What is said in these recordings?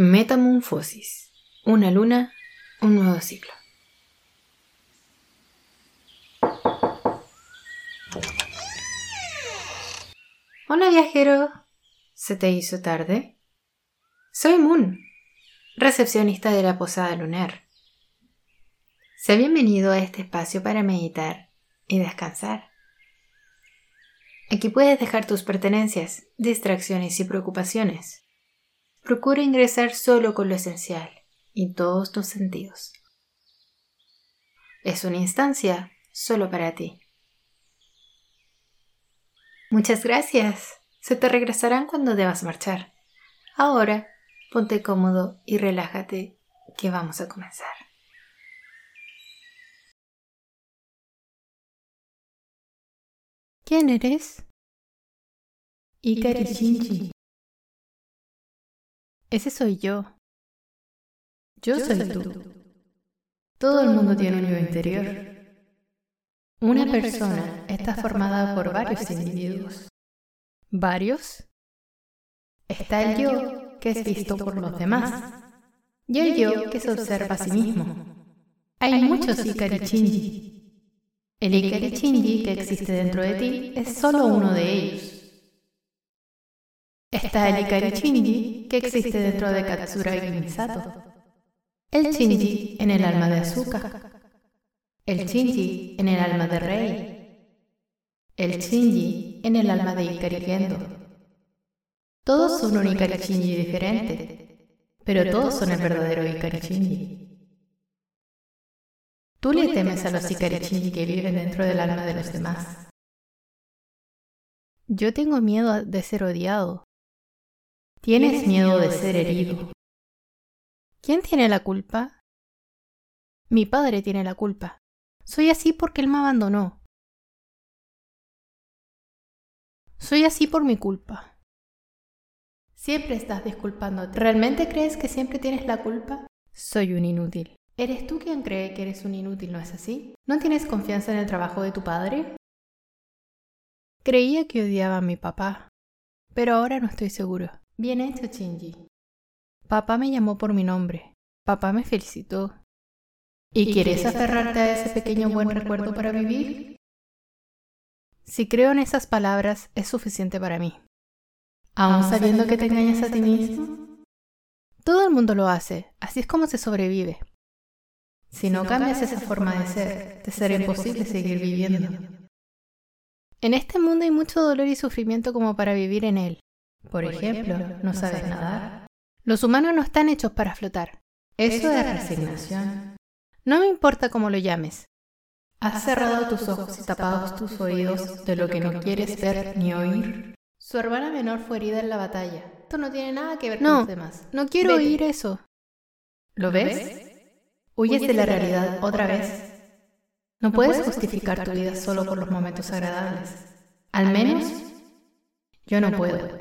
Metamorfosis. Una luna, un nuevo ciclo. Hola viajero. ¿Se te hizo tarde? Soy Moon, recepcionista de la posada lunar. Sé bienvenido a este espacio para meditar y descansar. Aquí puedes dejar tus pertenencias, distracciones y preocupaciones. Procura ingresar solo con lo esencial y todos tus sentidos. Es una instancia solo para ti. Muchas gracias. Se te regresarán cuando debas marchar. Ahora, ponte cómodo y relájate, que vamos a comenzar. ¿Quién eres? Ikari. Ese soy yo. Yo soy tú. Todo el mundo tiene un yo interior. Una persona está formada por varios individuos. ¿Varios? Está el yo que es visto por los demás y el yo que se observa a sí mismo. Hay muchos Ikari Shinji. El Ikari Shinji que existe dentro de ti es solo uno de ellos. Está el Ikari Shinji, que existe dentro de Katsuragi Misato. El Shinji en el alma de Asuka. El Shinji en el alma de Rei. El Shinji en el alma de Ikari Gendo. Todos son un Ikari Shinji diferente, pero todos son el verdadero Ikari Shinji. Tú le temes a los Ikari Shinji que viven dentro del alma de los demás. Yo tengo miedo de ser odiado, Tienes miedo de ser herido. ¿Quién tiene la culpa? Mi padre tiene la culpa. Soy así porque él me abandonó. Soy así por mi culpa. Siempre estás disculpándote. ¿Realmente crees que siempre tienes la culpa? Soy un inútil. ¿Eres tú quien cree que eres un inútil, no es así? ¿No tienes confianza en el trabajo de tu padre? Creía que odiaba a mi papá, pero ahora no estoy seguro. Bien hecho, Shinji. Papá me llamó por mi nombre. Papá me felicitó. ¿Y quieres aferrarte a ese pequeño buen recuerdo para vivir? Si creo en esas palabras, es suficiente para mí. ¿Aún sabiendo que te engañas a ti mismo? Todo el mundo lo hace, así es como se sobrevive. Si no cambias esa forma de ser, te será imposible seguir viviendo. En este mundo hay mucho dolor y sufrimiento como para vivir en él. Por ejemplo, no sabes nadar. Los humanos no están hechos para flotar. Eso es resignación. No me importa cómo lo llames. Has cerrado tus ojos y tapado tus oídos de lo que no quieres ver ni oír. Su hermana menor fue herida en la batalla. Esto no tiene nada que ver con los demás. No quiero oír eso. ¿Lo ves? Huyes de la realidad otra vez. No puedes justificar tu vida solo por los momentos agradables. Al menos yo no puedo.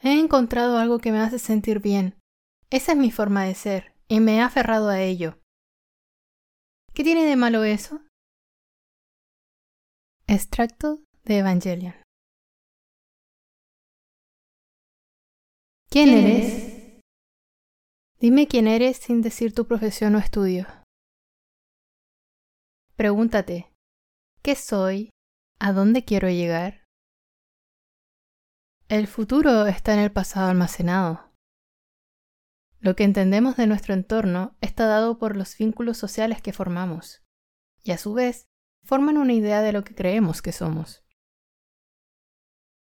He encontrado algo que me hace sentir bien. Esa es mi forma de ser, y me he aferrado a ello. ¿Qué tiene de malo eso? Extracto de Evangelion. ¿Quién eres? Dime quién eres sin decir tu profesión o estudio. Pregúntate, ¿qué soy? ¿A dónde quiero llegar? El futuro está en el pasado almacenado. Lo que entendemos de nuestro entorno está dado por los vínculos sociales que formamos, y a su vez forman una idea de lo que creemos que somos.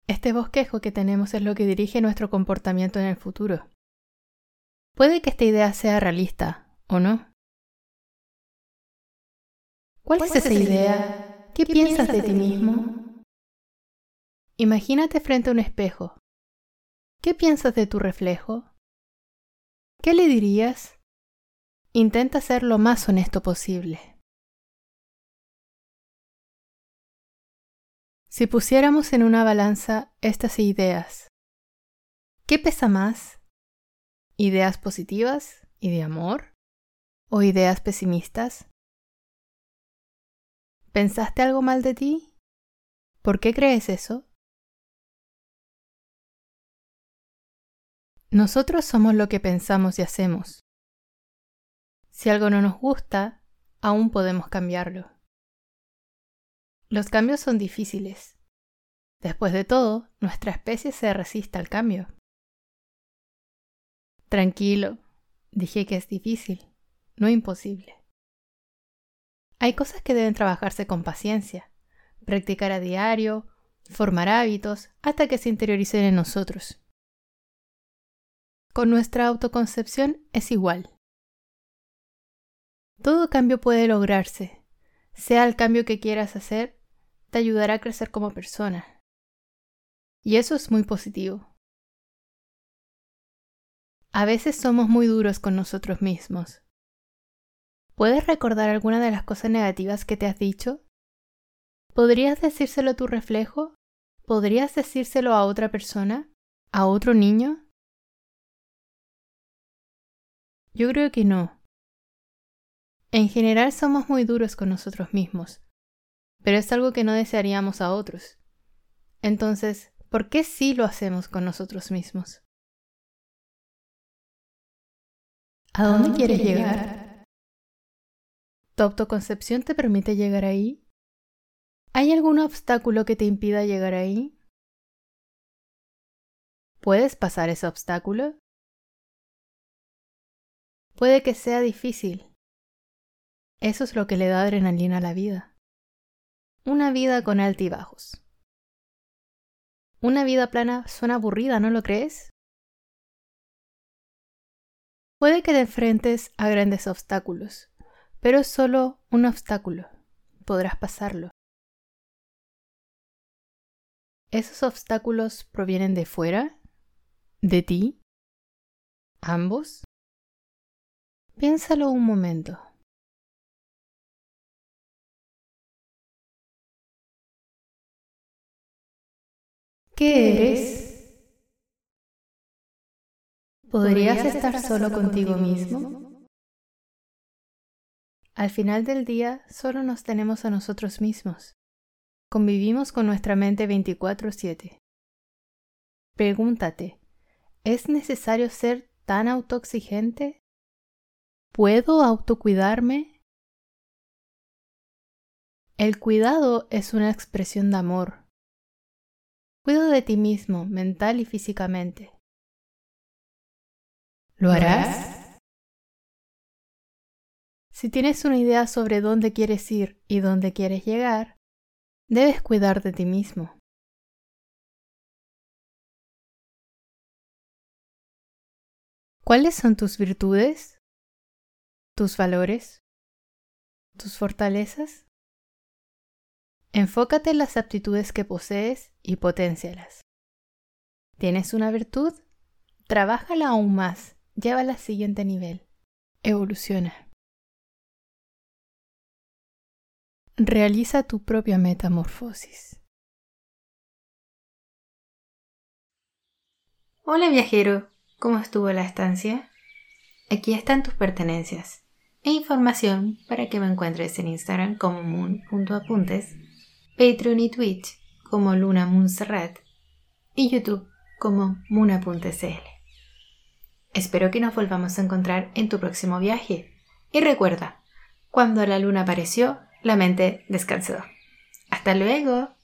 Este bosquejo que tenemos es lo que dirige nuestro comportamiento en el futuro. Puede que esta idea sea realista, ¿o no? ¿Cuál, es esa idea? ¿Qué, piensas de ti mismo? Imagínate frente a un espejo. ¿Qué piensas de tu reflejo? ¿Qué le dirías? Intenta ser lo más honesto posible. Si pusiéramos en una balanza estas ideas, ¿qué pesa más? ¿Ideas positivas y de amor? ¿O ideas pesimistas? ¿Pensaste algo mal de ti? ¿Por qué crees eso? Nosotros somos lo que pensamos y hacemos. Si algo no nos gusta, aún podemos cambiarlo. Los cambios son difíciles. Después de todo, nuestra especie se resiste al cambio. Tranquilo, dije que es difícil, no imposible. Hay cosas que deben trabajarse con paciencia, practicar a diario, formar hábitos hasta que se interioricen en nosotros. Con nuestra autoconcepción es igual. Todo cambio puede lograrse, sea el cambio que quieras hacer, te ayudará a crecer como persona. Y eso es muy positivo. A veces somos muy duros con nosotros mismos. ¿Puedes recordar alguna de las cosas negativas que te has dicho? ¿Podrías decírselo a tu reflejo? ¿Podrías decírselo a otra persona? ¿A otro niño? Yo creo que no. En general somos muy duros con nosotros mismos, pero es algo que no desearíamos a otros. Entonces, ¿por qué sí lo hacemos con nosotros mismos? ¿A dónde, quieres llegar? ¿Tu autoconcepción te permite llegar ahí? ¿Hay algún obstáculo que te impida llegar ahí? ¿Puedes pasar ese obstáculo? Puede que sea difícil. Eso es lo que le da adrenalina a la vida. Una vida con altibajos. Una vida plana suena aburrida, ¿no lo crees? Puede que te enfrentes a grandes obstáculos, pero es solo un obstáculo. Podrás pasarlo. ¿Esos obstáculos provienen de fuera? ¿De ti? ¿Ambos? Piénsalo un momento. ¿Qué eres? ¿Podrías estar solo contigo mismo? Al final del día solo nos tenemos a nosotros mismos. Convivimos con nuestra mente 24/7. Pregúntate, ¿es necesario ser tan autoexigente? ¿Puedo autocuidarme? El cuidado es una expresión de amor. Cuido de ti mismo, mental y físicamente. ¿Lo harás? Si tienes una idea sobre dónde quieres ir y dónde quieres llegar, Debes cuidar de ti mismo. ¿Cuáles son tus virtudes? ¿Tus valores? ¿Tus fortalezas? Enfócate en las aptitudes que posees y potencialas. ¿Tienes una virtud? Trabájala aún más, llévala al siguiente nivel. Evoluciona. Realiza tu propia metamorfosis. Hola viajero, ¿cómo estuvo la estancia? Aquí están tus pertenencias e información para que me encuentres en Instagram como moon.apuntes, Patreon y Twitch como Luna y YouTube como Muna.cl. Espero que nos volvamos a encontrar en tu próximo viaje. Y recuerda, cuando la luna apareció, la mente descansó. Hasta luego.